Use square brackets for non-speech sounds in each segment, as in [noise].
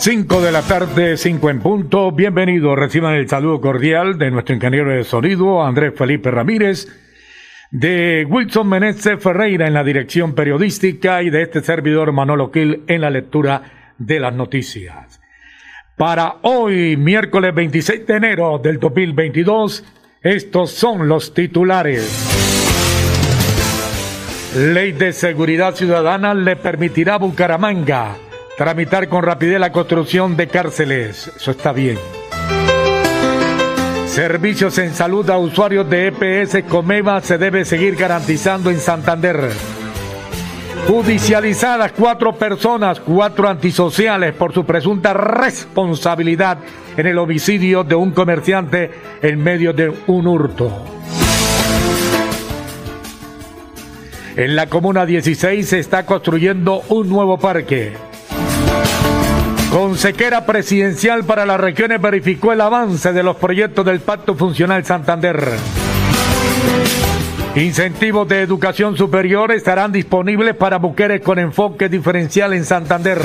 5 de la tarde, 5 en punto. Bienvenidos. Reciban el saludo cordial de nuestro ingeniero de sonido, Andrés Felipe Ramírez, de Wilson Meneses Ferreira en la dirección periodística y de este servidor Manolo Quil en la lectura de las noticias. Para hoy, miércoles 26 de enero del 2022, estos son los titulares. Ley de Seguridad Ciudadana le permitirá a Bucaramanga tramitar con rapidez la construcción de cárceles. Eso está bien. Servicios en salud a usuarios de EPS Comeva se debe seguir garantizando en Santander. Judicializadas cuatro personas, cuatro antisociales por su presunta responsabilidad en el homicidio de un comerciante en medio de un hurto. En la Comuna 16 se está construyendo un nuevo parque. Consequera presidencial para las regiones verificó el avance de los proyectos del Pacto Funcional Santander. Incentivos de educación superior estarán disponibles para mujeres con enfoque diferencial en Santander.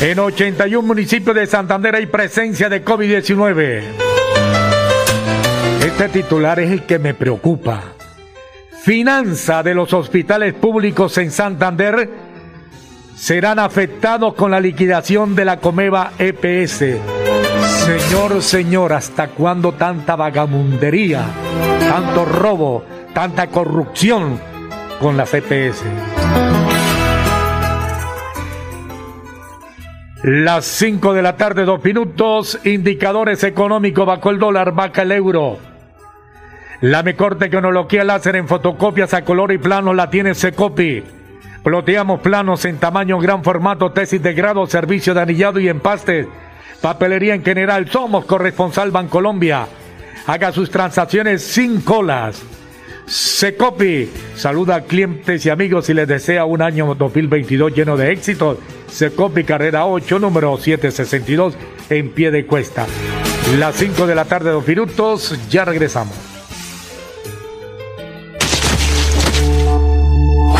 En 81 municipios de Santander hay presencia de COVID-19. Este titular es el que me preocupa. Finanza de los hospitales públicos en Santander serán afectados con la liquidación de la Comeva EPS. Señor, señor, ¿hasta cuándo tanta vagamundería, tanto robo, tanta corrupción con las EPS? Las 5 de la tarde, dos minutos, indicadores económicos bajo el dólar, baja el euro. La mejor tecnología láser en fotocopias a color y plano la tiene Secopi Ploteamos planos en tamaño gran formato, tesis de grado, servicio de anillado y empaste. Papelería en general. Somos corresponsal Bancolombia. Haga sus transacciones sin colas. Secopi saluda a clientes y amigos y les desea un año 2022 lleno de éxitos. Secopi Carrera 8, número 762, en pie de cuesta. Las 5 de la tarde, dos minutos, ya regresamos.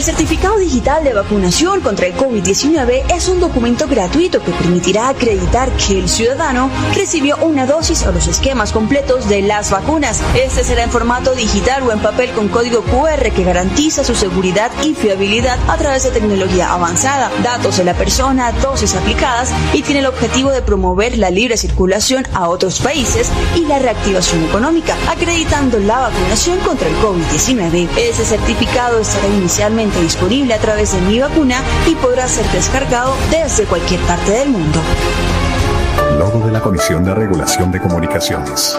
El certificado digital de vacunación contra el COVID-19 es un documento gratuito que permitirá acreditar que el ciudadano recibió una dosis o los esquemas completos de las vacunas. Este será en formato digital o en papel con código QR que garantiza su seguridad y fiabilidad a través de tecnología avanzada, datos de la persona, dosis aplicadas y tiene el objetivo de promover la libre circulación a otros países y la reactivación económica, acreditando la vacunación contra el COVID-19. Ese certificado estará inicialmente disponible a través de Mi Vacuna y podrá ser descargado desde cualquier parte del mundo. Logo de la Comisión de Regulación de Comunicaciones.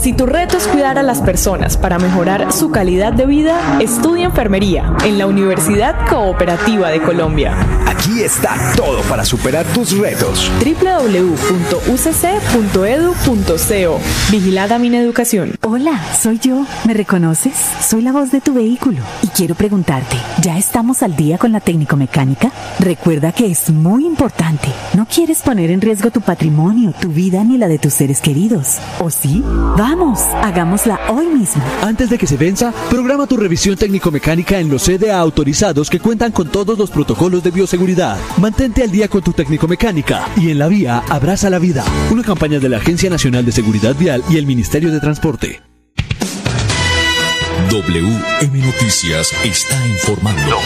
Si tu reto es cuidar a las personas para mejorar su calidad de vida, estudia enfermería en la Universidad Cooperativa de Colombia. Aquí está todo para superar tus retos. www.ucc.edu.co Vigilada Mineducación. Hola, soy yo. ¿Me reconoces? Soy la voz de tu vehículo y quiero preguntarte, ¿ya estamos al día con la técnico mecánica? Recuerda que es muy importante. No quieres poner en riesgo tu patrimonio, tu vida ni la de tus seres queridos. ¿O sí? Vamos, hagámosla hoy mismo. Antes de que se venza, programa tu revisión técnico-mecánica en los CDA autorizados que cuentan con todos los protocolos de bioseguridad. Mantente al día con tu técnico-mecánica y en la vía abraza la vida. Una campaña de la Agencia Nacional de Seguridad Vial y el Ministerio de Transporte. WM Noticias está informando.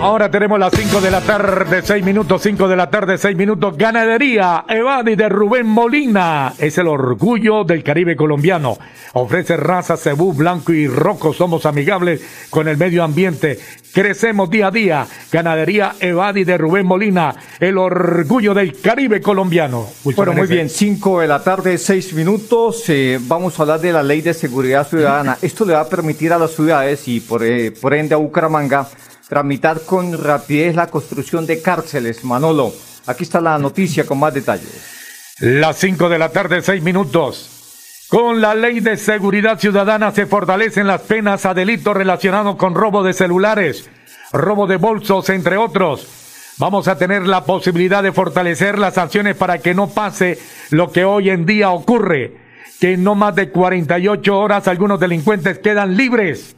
Ahora tenemos las 5 de la tarde, 6 minutos, 5 de la tarde, 6 minutos. Ganadería Evadi de Rubén Molina. Es el orgullo del Caribe colombiano. Ofrece raza cebú, blanco y rojo. Somos amigables con el medio ambiente. Crecemos día a día. Ganadería Evadi de Rubén Molina. El orgullo del Caribe colombiano. Bueno, muy bien, 5 de la tarde, 6 minutos. Eh, vamos a hablar de la ley de seguridad ciudadana. [laughs] Esto le va a permitir a las ciudades y por, eh, por ende a Bucaramanga tramitar con rapidez la construcción de cárceles. Manolo, aquí está la noticia con más detalles. Las 5 de la tarde, 6 minutos. Con la ley de seguridad ciudadana se fortalecen las penas a delitos relacionados con robo de celulares, robo de bolsos, entre otros. Vamos a tener la posibilidad de fortalecer las sanciones para que no pase lo que hoy en día ocurre, que en no más de 48 horas algunos delincuentes quedan libres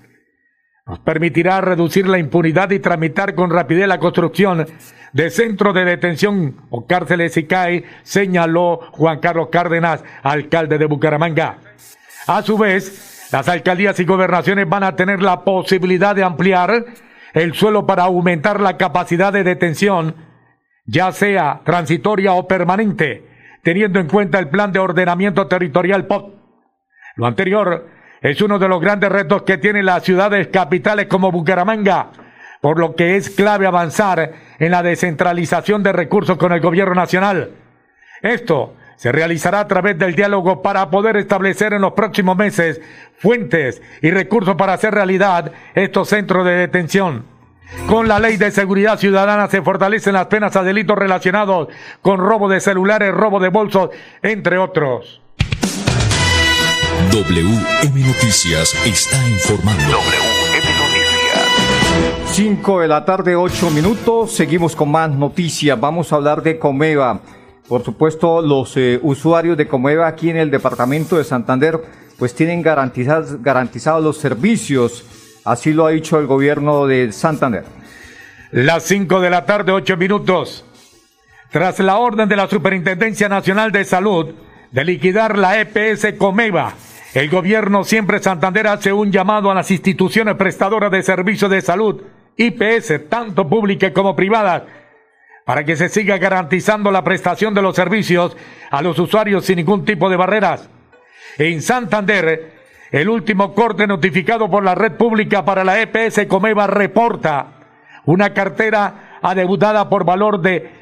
nos permitirá reducir la impunidad y tramitar con rapidez la construcción de centros de detención o cárceles ICAE, señaló Juan Carlos Cárdenas, alcalde de Bucaramanga. A su vez, las alcaldías y gobernaciones van a tener la posibilidad de ampliar el suelo para aumentar la capacidad de detención, ya sea transitoria o permanente, teniendo en cuenta el plan de ordenamiento territorial POT. Lo anterior es uno de los grandes retos que tienen las ciudades capitales como Bucaramanga, por lo que es clave avanzar en la descentralización de recursos con el gobierno nacional. Esto se realizará a través del diálogo para poder establecer en los próximos meses fuentes y recursos para hacer realidad estos centros de detención. Con la ley de seguridad ciudadana se fortalecen las penas a delitos relacionados con robo de celulares, robo de bolsos, entre otros. WM Noticias está informando. WM Noticias. 5 de la tarde, 8 minutos. Seguimos con más noticias. Vamos a hablar de Comeva. Por supuesto, los eh, usuarios de Comeva aquí en el departamento de Santander, pues tienen garantizados, garantizados los servicios. Así lo ha dicho el gobierno de Santander. Las 5 de la tarde, 8 minutos. Tras la orden de la Superintendencia Nacional de Salud de liquidar la EPS Comeva, el gobierno siempre Santander hace un llamado a las instituciones prestadoras de servicios de salud, IPS, tanto públicas como privadas, para que se siga garantizando la prestación de los servicios a los usuarios sin ningún tipo de barreras. En Santander, el último corte notificado por la red pública para la EPS Comeva reporta una cartera adeutada por valor de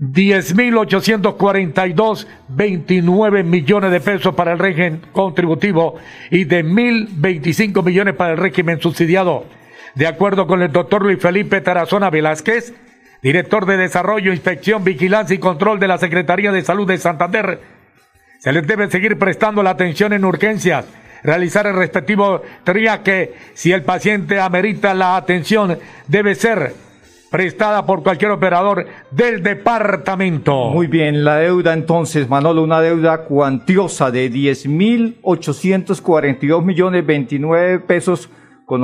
10.842.29 millones de pesos para el régimen contributivo y de 1.025 millones para el régimen subsidiado. De acuerdo con el doctor Luis Felipe Tarazona Velázquez, director de Desarrollo, Inspección, Vigilancia y Control de la Secretaría de Salud de Santander, se les debe seguir prestando la atención en urgencias, realizar el respectivo triaje si el paciente amerita la atención, debe ser prestada por cualquier operador del departamento. Muy bien, la deuda entonces, Manolo, una deuda cuantiosa de 10.842 millones 29 pesos con,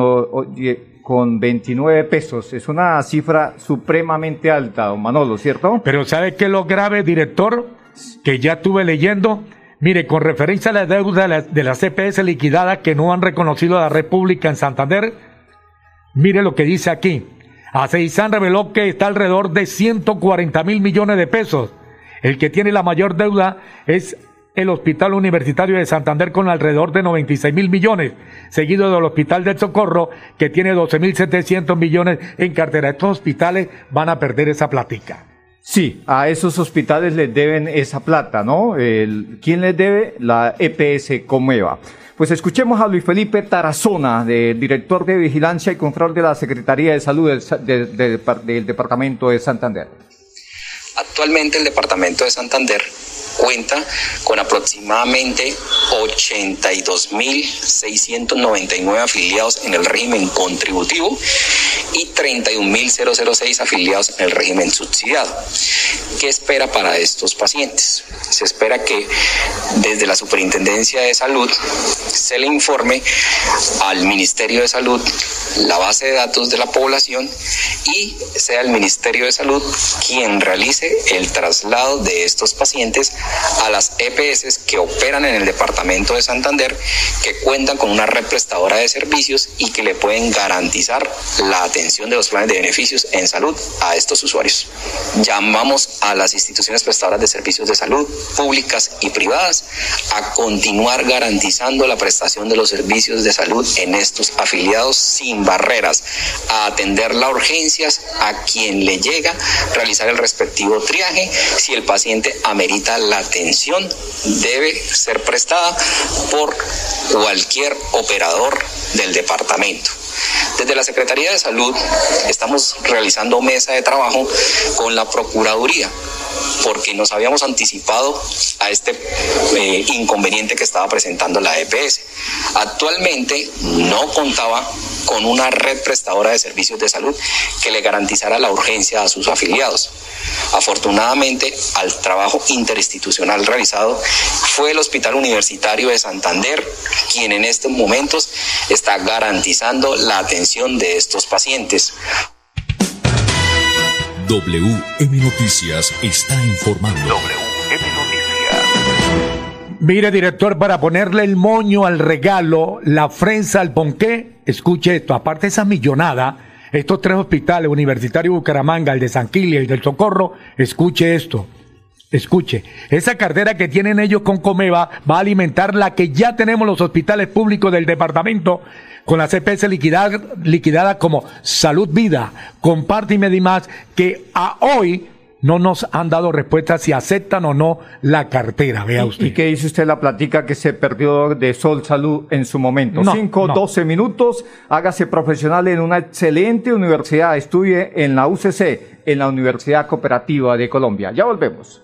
con 29 pesos. Es una cifra supremamente alta, don Manolo, ¿cierto? Pero ¿sabe qué es lo grave, director? que ya estuve leyendo. Mire, con referencia a la deuda de la CPS liquidada que no han reconocido a la República en Santander, mire lo que dice aquí. Aceizán reveló que está alrededor de 140 mil millones de pesos. El que tiene la mayor deuda es el Hospital Universitario de Santander con alrededor de 96 mil millones, seguido del Hospital del Socorro que tiene 12 mil 700 millones en cartera. Estos hospitales van a perder esa platica. Sí, a esos hospitales les deben esa plata, ¿no? ¿Quién les debe? La EPS Comeva. Pues escuchemos a Luis Felipe Tarazona, de, director de Vigilancia y Control de la Secretaría de Salud del, del Departamento de Santander. Actualmente el Departamento de Santander cuenta con aproximadamente 82.699 afiliados en el régimen contributivo y 31.006 afiliados en el régimen subsidiado. ¿Qué espera para estos pacientes? Se espera que desde la Superintendencia de Salud se le informe al Ministerio de Salud la base de datos de la población y sea el Ministerio de Salud quien realice el traslado de estos pacientes a las EPS que operan en el departamento de Santander, que cuentan con una red prestadora de servicios y que le pueden garantizar la atención de los planes de beneficios en salud a estos usuarios. Llamamos a las instituciones prestadoras de servicios de salud públicas y privadas a continuar garantizando la prestación de los servicios de salud en estos afiliados sin barreras, a atender las urgencias a quien le llega, realizar el respectivo triaje si el paciente amerita la atención debe ser prestada por cualquier operador del departamento. Desde la Secretaría de Salud estamos realizando mesa de trabajo con la Procuraduría porque nos habíamos anticipado a este eh, inconveniente que estaba presentando la EPS. Actualmente no contaba con una red prestadora de servicios de salud que le garantizara la urgencia a sus afiliados. Afortunadamente, al trabajo interinstitucional realizado, fue el Hospital Universitario de Santander quien en estos momentos está garantizando la atención de estos pacientes. WM Noticias está informando. WM Noticias. Mire, director, para ponerle el moño al regalo, la frenza al ponqué, escuche esto, aparte de esa millonada, estos tres hospitales, Universitario Bucaramanga, el de San y el del Socorro, escuche esto. Escuche, esa cartera que tienen ellos con Comeva va a alimentar la que ya tenemos los hospitales públicos del departamento con la CPS liquidada, liquidada como Salud Vida, Comparte y Medimás, que a hoy no nos han dado respuesta si aceptan o no la cartera, vea usted. ¿Y, qué dice usted la platica que se perdió de Sol Salud en su momento? Cinco, doce minutos, hágase profesional en una excelente universidad, estudie en la UCC, en la Universidad Cooperativa de Colombia. Ya volvemos.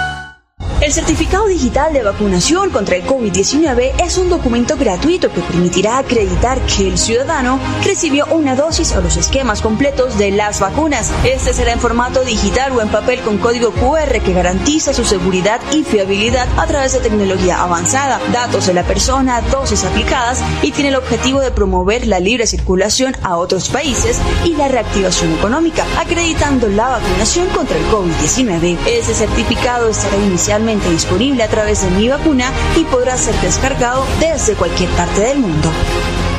El certificado digital de vacunación contra el COVID-19 es un documento gratuito que permitirá acreditar que el ciudadano recibió una dosis o los esquemas completos de las vacunas. Este será en formato digital o en papel con código QR que garantiza su seguridad y fiabilidad a través de tecnología avanzada, datos de la persona, dosis aplicadas y tiene el objetivo de promover la libre circulación a otros países y la reactivación económica, acreditando la vacunación contra el COVID-19. Este certificado estará inicialmente disponible a través de Mi Vacuna y podrá ser descargado desde cualquier parte del mundo.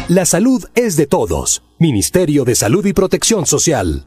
La salud es de todos. Ministerio de Salud y Protección Social.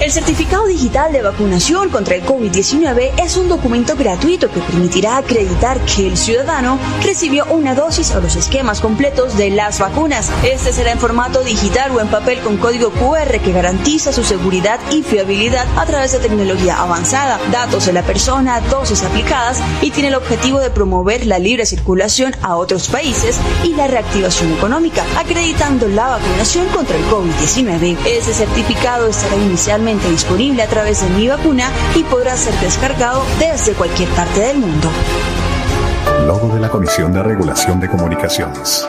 El certificado digital de vacunación contra el COVID-19 es un documento gratuito que permitirá acreditar que el ciudadano recibió una dosis o los esquemas completos de las vacunas. Este será en formato digital o en papel con código QR que garantiza su seguridad y fiabilidad a través de tecnología avanzada, datos de la persona, dosis aplicadas y tiene el objetivo de promover la libre circulación a otros países y la reactivación económica, acreditando la vacunación contra el COVID-19. Este certificado estará inicialmente disponible a través de Mi Vacuna y podrá ser descargado desde cualquier parte del mundo. Logo de la Comisión de Regulación de Comunicaciones.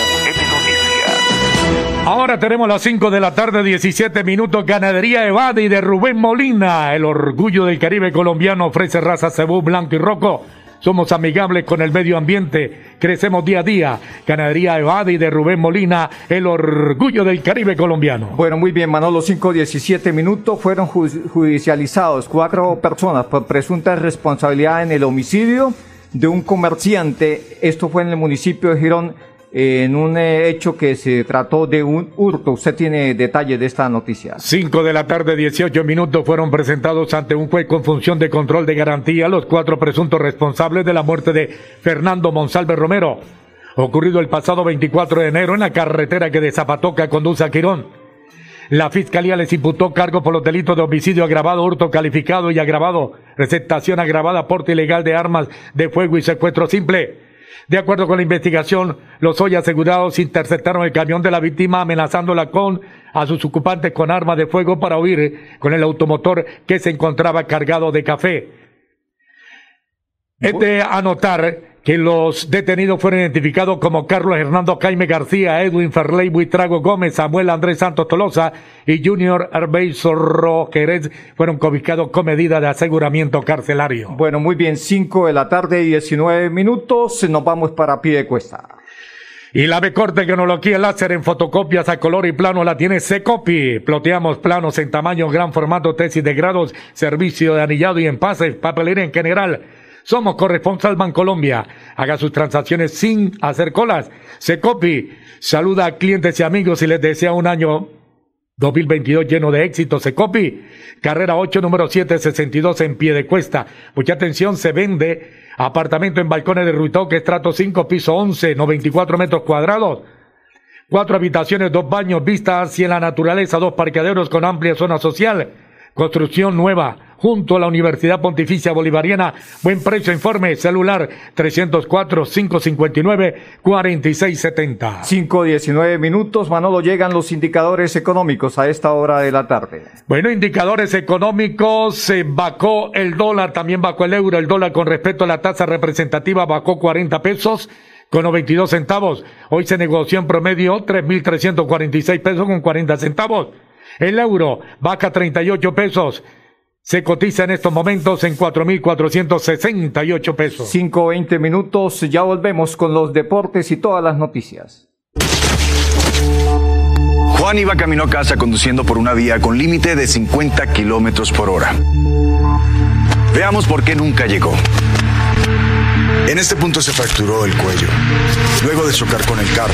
Ahora tenemos las 5 de la tarde, 17 minutos. Ganadería Evadi de Rubén Molina. El orgullo del Caribe colombiano ofrece raza cebú, blanco y roco. Somos amigables con el medio ambiente. Crecemos día a día. Ganadería Evadi de Rubén Molina. El orgullo del Caribe colombiano. Bueno, muy bien, Manolo. 5, 17 minutos. Fueron ju- judicializados cuatro personas por presunta responsabilidad en el homicidio de un comerciante. Esto fue en el municipio de Girón en un hecho que se trató de un hurto. Usted tiene detalles de esta noticia. 5 de la tarde, 18 minutos fueron presentados ante un juez con función de control de garantía los cuatro presuntos responsables de la muerte de Fernando Monsalve Romero, ocurrido el pasado 24 de enero en la carretera que de Zapatoca conduce a Quirón. La fiscalía les imputó cargo por los delitos de homicidio agravado, hurto calificado y agravado, receptación agravada, porte ilegal de armas de fuego y secuestro simple. De acuerdo con la investigación, los hoy asegurados interceptaron el camión de la víctima amenazándola con a sus ocupantes con armas de fuego para huir con el automotor que se encontraba cargado de café. Es de anotar que los detenidos fueron identificados como Carlos Hernando Jaime García, Edwin Ferley Buitrago Gómez, Samuel Andrés Santos Tolosa y Junior Arbey Zorro Jerez fueron cobicados con medida de aseguramiento carcelario. Bueno, muy bien, 5 de la tarde, 19 minutos. Nos vamos para pie de cuesta. Y la B corte que nos lo quiere láser en fotocopias a color y plano la tiene Secopi. Ploteamos planos en tamaño, gran formato, tesis de grados, servicio de anillado y empases, papelería en general. Somos corresponsal Bancolombia. Haga sus transacciones sin hacer colas. Secopi saluda a clientes y amigos y les desea un año 2022 lleno de éxito. Secopi, carrera 8, número 762 en pie de cuesta. Mucha atención, se vende Apartamento en balcones de Ruitoque, estrato 5, piso 11, 94 metros cuadrados. Cuatro habitaciones, dos baños, vista hacia la naturaleza, dos parqueaderos con amplia zona social. Construcción nueva, junto a la Universidad Pontificia Bolivariana. Buen precio, informe, celular 304-559-4670. 5.19 minutos, Manolo, llegan los indicadores económicos a esta hora de la tarde. Bueno, indicadores económicos, se bajó el dólar, también bajó el euro, el dólar con respecto a la tasa representativa bajó 40 pesos con 92 centavos. Hoy se negoció en promedio 3.346 pesos con 40 centavos. El euro baja 38 pesos. Se cotiza en estos momentos en 4.468 pesos. 5.20 minutos, ya volvemos con los deportes y todas las noticias. Juan iba camino a casa conduciendo por una vía con límite de 50 kilómetros por hora. Veamos por qué nunca llegó. En este punto se fracturó el cuello, luego de chocar con el carro.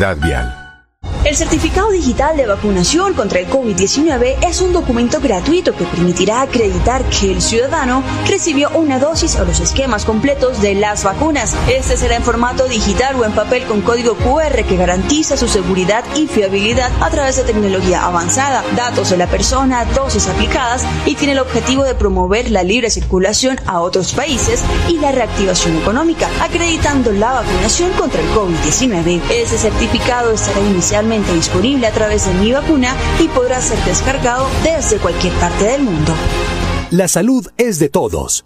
Vial. El certificado digital de vacunación contra el COVID-19 es un documento gratuito que permitirá acreditar que el ciudadano recibió una dosis o los esquemas completos de las vacunas. Este será en formato digital o en papel con código QR que garantiza su seguridad y fiabilidad a través de tecnología avanzada, datos de la persona, dosis aplicadas y tiene el objetivo de promover la libre circulación a otros países y la reactivación económica, acreditando la vacunación contra el COVID-19. Este certificado estará inicialmente disponible a través de Mi Vacuna y podrá ser descargado desde cualquier parte del mundo. La salud es de todos.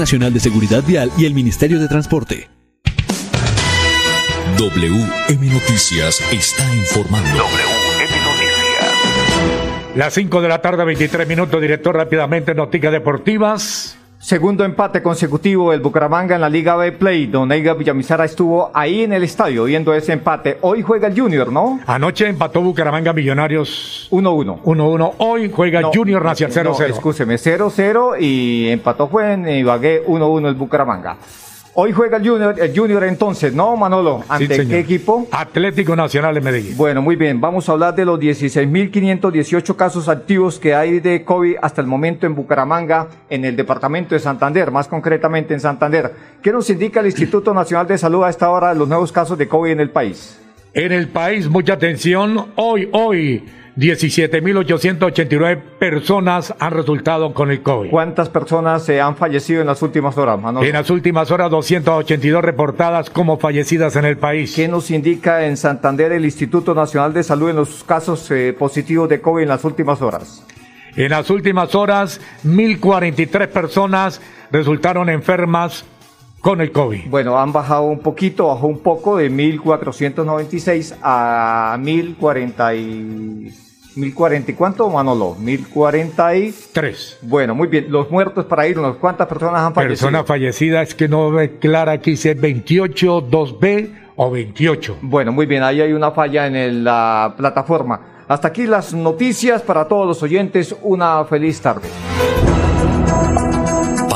Nacional de Seguridad Vial y el Ministerio de Transporte. WM Noticias está informando. Las 5 de la tarde, 23 minutos, director, rápidamente, noticias deportivas. Segundo empate consecutivo del Bucaramanga en la Liga B Play. Don Eiga Villamizara estuvo ahí en el estadio viendo ese empate. Hoy juega el Junior, ¿no? Anoche empató Bucaramanga Millonarios 1-1. 1-1. Hoy juega No, Junior hacia el 0-0. No, escúcheme, 0-0 y empató fue en Ibagué 1-1 el Bucaramanga. Hoy juega el Junior, el Junior entonces, ¿no, Manolo? ¿Ante qué equipo? Atlético Nacional de Medellín. Bueno, muy bien. Vamos a hablar de los 16.518 casos activos que hay de COVID hasta el momento en Bucaramanga, en el departamento de Santander, más concretamente en Santander. ¿Qué nos indica el Instituto Nacional de Salud a esta hora de los nuevos casos de COVID en el país? En el país, mucha atención. Hoy, hoy 17.889 personas han resultado con el COVID. ¿Cuántas personas se han fallecido en las últimas horas, En las últimas horas, 282 reportadas como fallecidas en el país. ¿Qué nos indica en Santander el Instituto Nacional de Salud en los casos eh, positivos de COVID en las últimas horas? En las últimas horas, 1.043 personas resultaron enfermas con el COVID. Bueno, han bajado un poquito, bajó un poco de 1496 a 1040 y 1040 y cuánto, Manolo? 1043. Bueno, muy bien. Los muertos para irnos, ¿cuántas personas han fallecido? Personas fallecidas que no ve clara aquí si es 28, 2B o 28. Bueno, muy bien, ahí hay una falla en la plataforma. Hasta aquí las noticias para todos los oyentes. Una feliz tarde.